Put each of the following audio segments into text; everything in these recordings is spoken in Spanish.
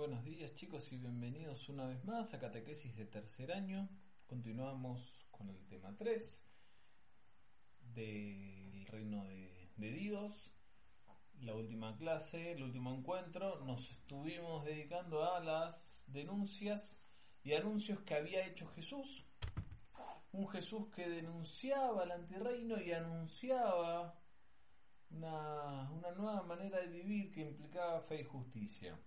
Buenos días chicos y bienvenidos una vez más a Catequesis de tercer año. Continuamos con el tema 3 del reino de, Dios. La última clase, el último encuentro, nos estuvimos dedicando a las denuncias y anuncios que había hecho Jesús. Un Jesús que denunciaba el antirreino y anunciaba una, una nueva manera de vivir que implicaba fe y justicia.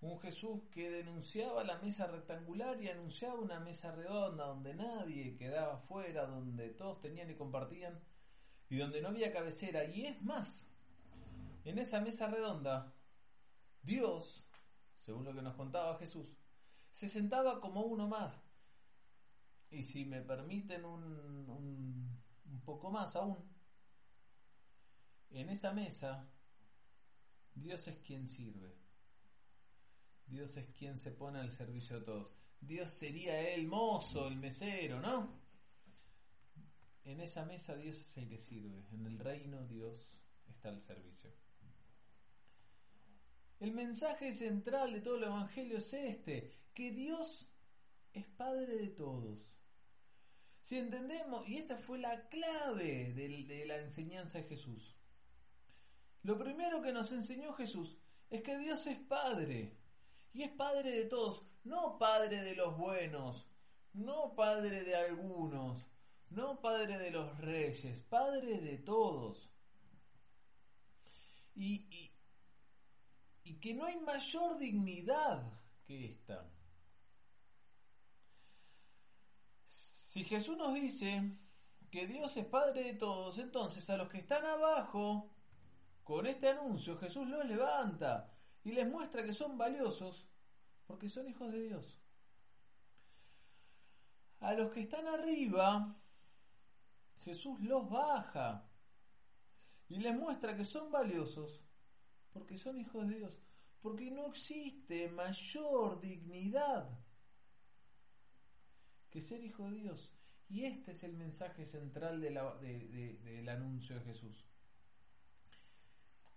Un Jesús que denunciaba la mesa rectangular y anunciaba una mesa redonda donde nadie quedaba fuera, donde todos tenían y compartían y donde no había cabecera. Y es más, en esa mesa redonda, Dios, según lo que nos contaba Jesús, se sentaba como uno más. Y si me permiten un, un, un poco más aún, en esa mesa, Dios es quien sirve. Dios es quien se pone al servicio de todos. Dios sería el mozo, el mesero, ¿no? En esa mesa Dios es el que sirve. En el reino Dios está al servicio. El mensaje central de todo el Evangelio es este, que Dios es Padre de todos. Si entendemos, y esta fue la clave de, de la enseñanza de Jesús. Lo primero que nos enseñó Jesús es que Dios es Padre. Y es Padre de todos, no Padre de los buenos, no Padre de algunos, no Padre de los reyes, Padre de todos. Y, y, y que no hay mayor dignidad que esta. Si Jesús nos dice que Dios es Padre de todos, entonces a los que están abajo, con este anuncio Jesús los levanta y les muestra que son valiosos porque son hijos de Dios. A los que están arriba, Jesús los baja y les muestra que son valiosos porque son hijos de Dios. Porque no existe mayor dignidad que ser hijo de Dios. Y este es el mensaje central del anuncio de Jesús.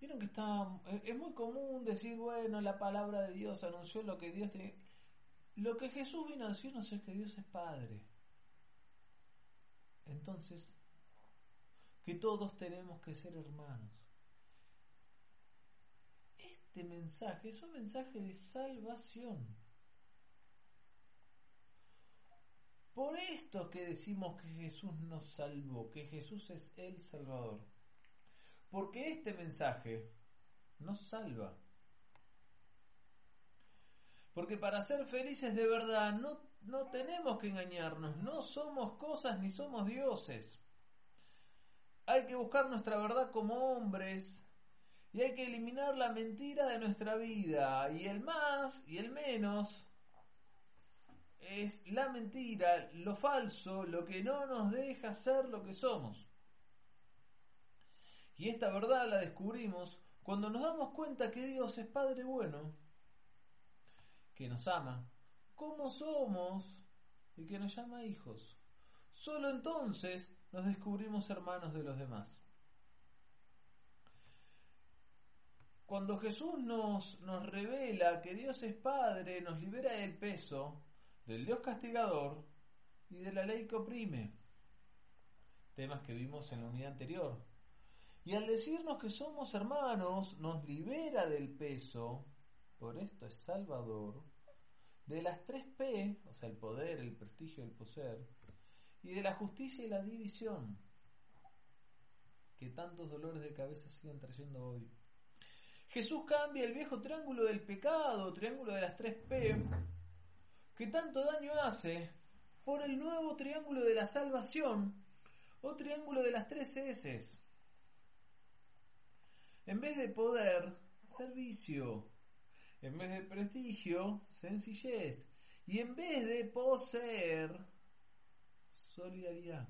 Vieron que está. Es muy común decir, bueno, la palabra de Dios anunció lo que Dios te. Lo que Jesús vino a decirnos es que Dios es Padre. Entonces, que todos tenemos que ser hermanos. Este mensaje es un mensaje de salvación. Por esto que decimos que Jesús nos salvó, que Jesús es el Salvador. Porque este mensaje nos salva. Porque para ser felices de verdad no, no tenemos que engañarnos, no somos cosas ni somos dioses. Hay que buscar nuestra verdad como hombres y hay que eliminar la mentira de nuestra vida y el más y el menos es la mentira, lo falso, lo que no nos deja ser lo que somos. Y esta verdad la descubrimos cuando nos damos cuenta que Dios es Padre bueno, que nos ama, como somos y que nos llama hijos. Solo entonces nos descubrimos hermanos de los demás. Cuando Jesús nos, nos revela que Dios es Padre, nos libera del peso, del Dios castigador y de la ley que oprime. Temas que vimos en la unidad anterior. Y al decirnos que somos hermanos, nos libera del peso, por esto es Salvador, de las tres P, o sea, el poder, el prestigio, el poseer, y de la justicia y la división, que tantos dolores de cabeza siguen trayendo hoy. Jesús cambia el viejo triángulo del pecado, triángulo de las tres P, que tanto daño hace, por el nuevo triángulo de la salvación, o triángulo de las tres S. En vez de poder, servicio. En vez de prestigio, sencillez. Y en vez de poseer, solidaridad.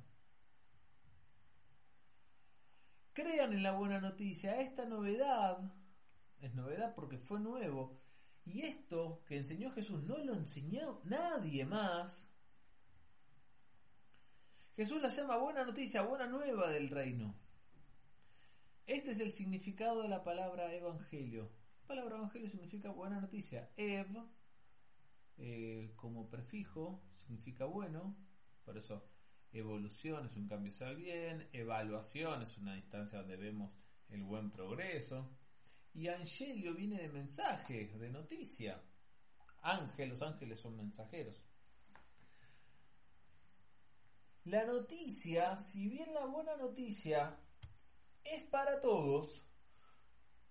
Crean en la buena noticia. Esta novedad es novedad porque fue nuevo. Y esto que enseñó Jesús no lo enseñó nadie más. Jesús la llama buena noticia, buena nueva del reino. Es el significado de la palabra evangelio. palabra evangelio significa buena noticia. Ev, eh, como prefijo, significa bueno, por eso evolución es un cambio hacia el bien, evaluación es una instancia donde vemos el buen progreso, y angelio viene de mensaje, de noticia. Ángel, los ángeles son mensajeros. La noticia, si bien la buena noticia es para todos,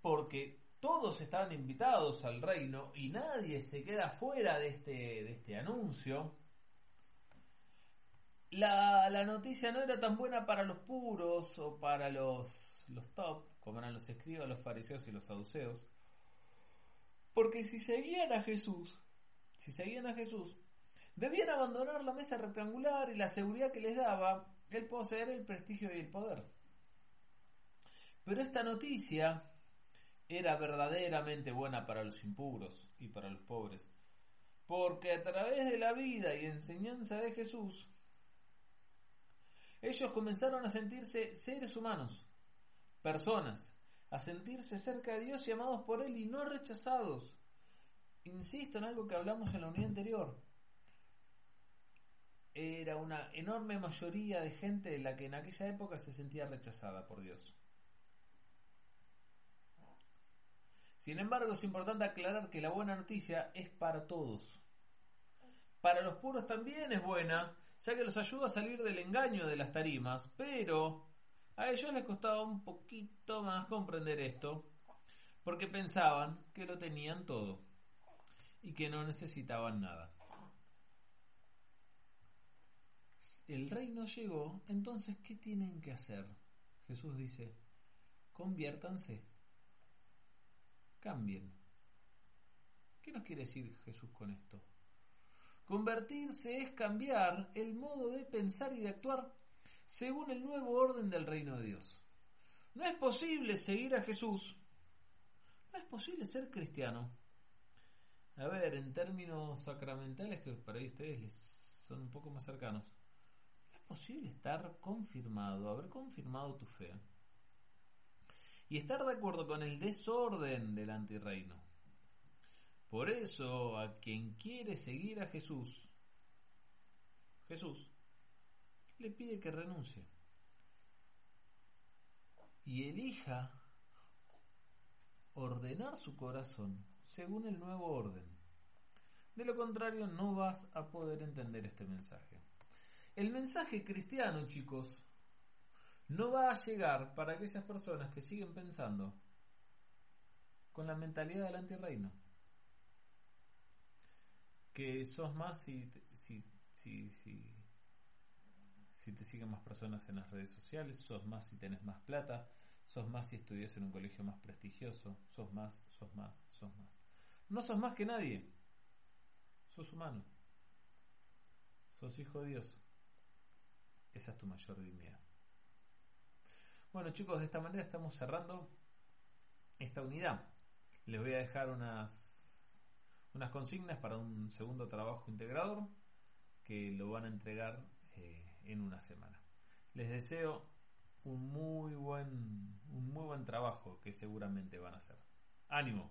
porque todos estaban invitados al reino y nadie se queda fuera de este, de este anuncio, la, la, noticia no era tan buena para los puros o para los, los top, como eran los escribas, los fariseos y los saduceos, porque si seguían a Jesús, si seguían a Jesús, debían abandonar la mesa rectangular y la seguridad que les daba el poseer el prestigio y el poder. Pero esta noticia era verdaderamente buena para los impuros y para los pobres, porque a través de la vida y enseñanza de Jesús, ellos comenzaron a sentirse seres humanos, personas, a sentirse cerca de Dios y amados por Él y no rechazados. Insisto en algo que hablamos en la unidad anterior. Era una enorme mayoría de gente la que en aquella época se sentía rechazada por Dios. Sin embargo, es importante aclarar que la buena noticia es para todos. Para los puros también es buena, ya que los ayuda a salir del engaño de las tarimas, pero a ellos les costaba un poquito más comprender esto, porque pensaban que lo tenían todo y que no necesitaban nada. El reino llegó, entonces, ¿qué tienen que hacer? Jesús dice, conviértanse, cambien. ¿Qué nos quiere decir Jesús con esto? Convertirse es cambiar el modo de pensar y de actuar según el nuevo orden del reino de Dios. No es posible seguir a Jesús. No es posible ser cristiano. A ver, en términos sacramentales que para ustedes son un poco más cercanos. No es posible estar confirmado, haber confirmado tu fe. Y estar de acuerdo con el desorden del antirreino. Por eso, a quien quiere seguir a Jesús, Jesús le pide que renuncie y elija ordenar su corazón según el nuevo orden. De lo contrario, no vas a poder entender este mensaje. El mensaje cristiano, chicos, no va a llegar para aquellas personas que siguen pensando con la mentalidad del antirreino que sos más si, si, si, si, te siguen más personas en las redes sociales, sos más si tenés más plata, sos más si estudias en un colegio más prestigioso, sos más, sos más, sos más. No sos más que nadie, sos humano, sos hijo de Dios. Esa es tu mayor dignidad. Bueno chicos, de esta manera estamos cerrando esta unidad. Les voy a dejar unas unas consignas para un segundo trabajo integrador que lo van a entregar eh, en una semana. Les deseo un muy buen un muy buen trabajo que seguramente van a hacer. Ánimo.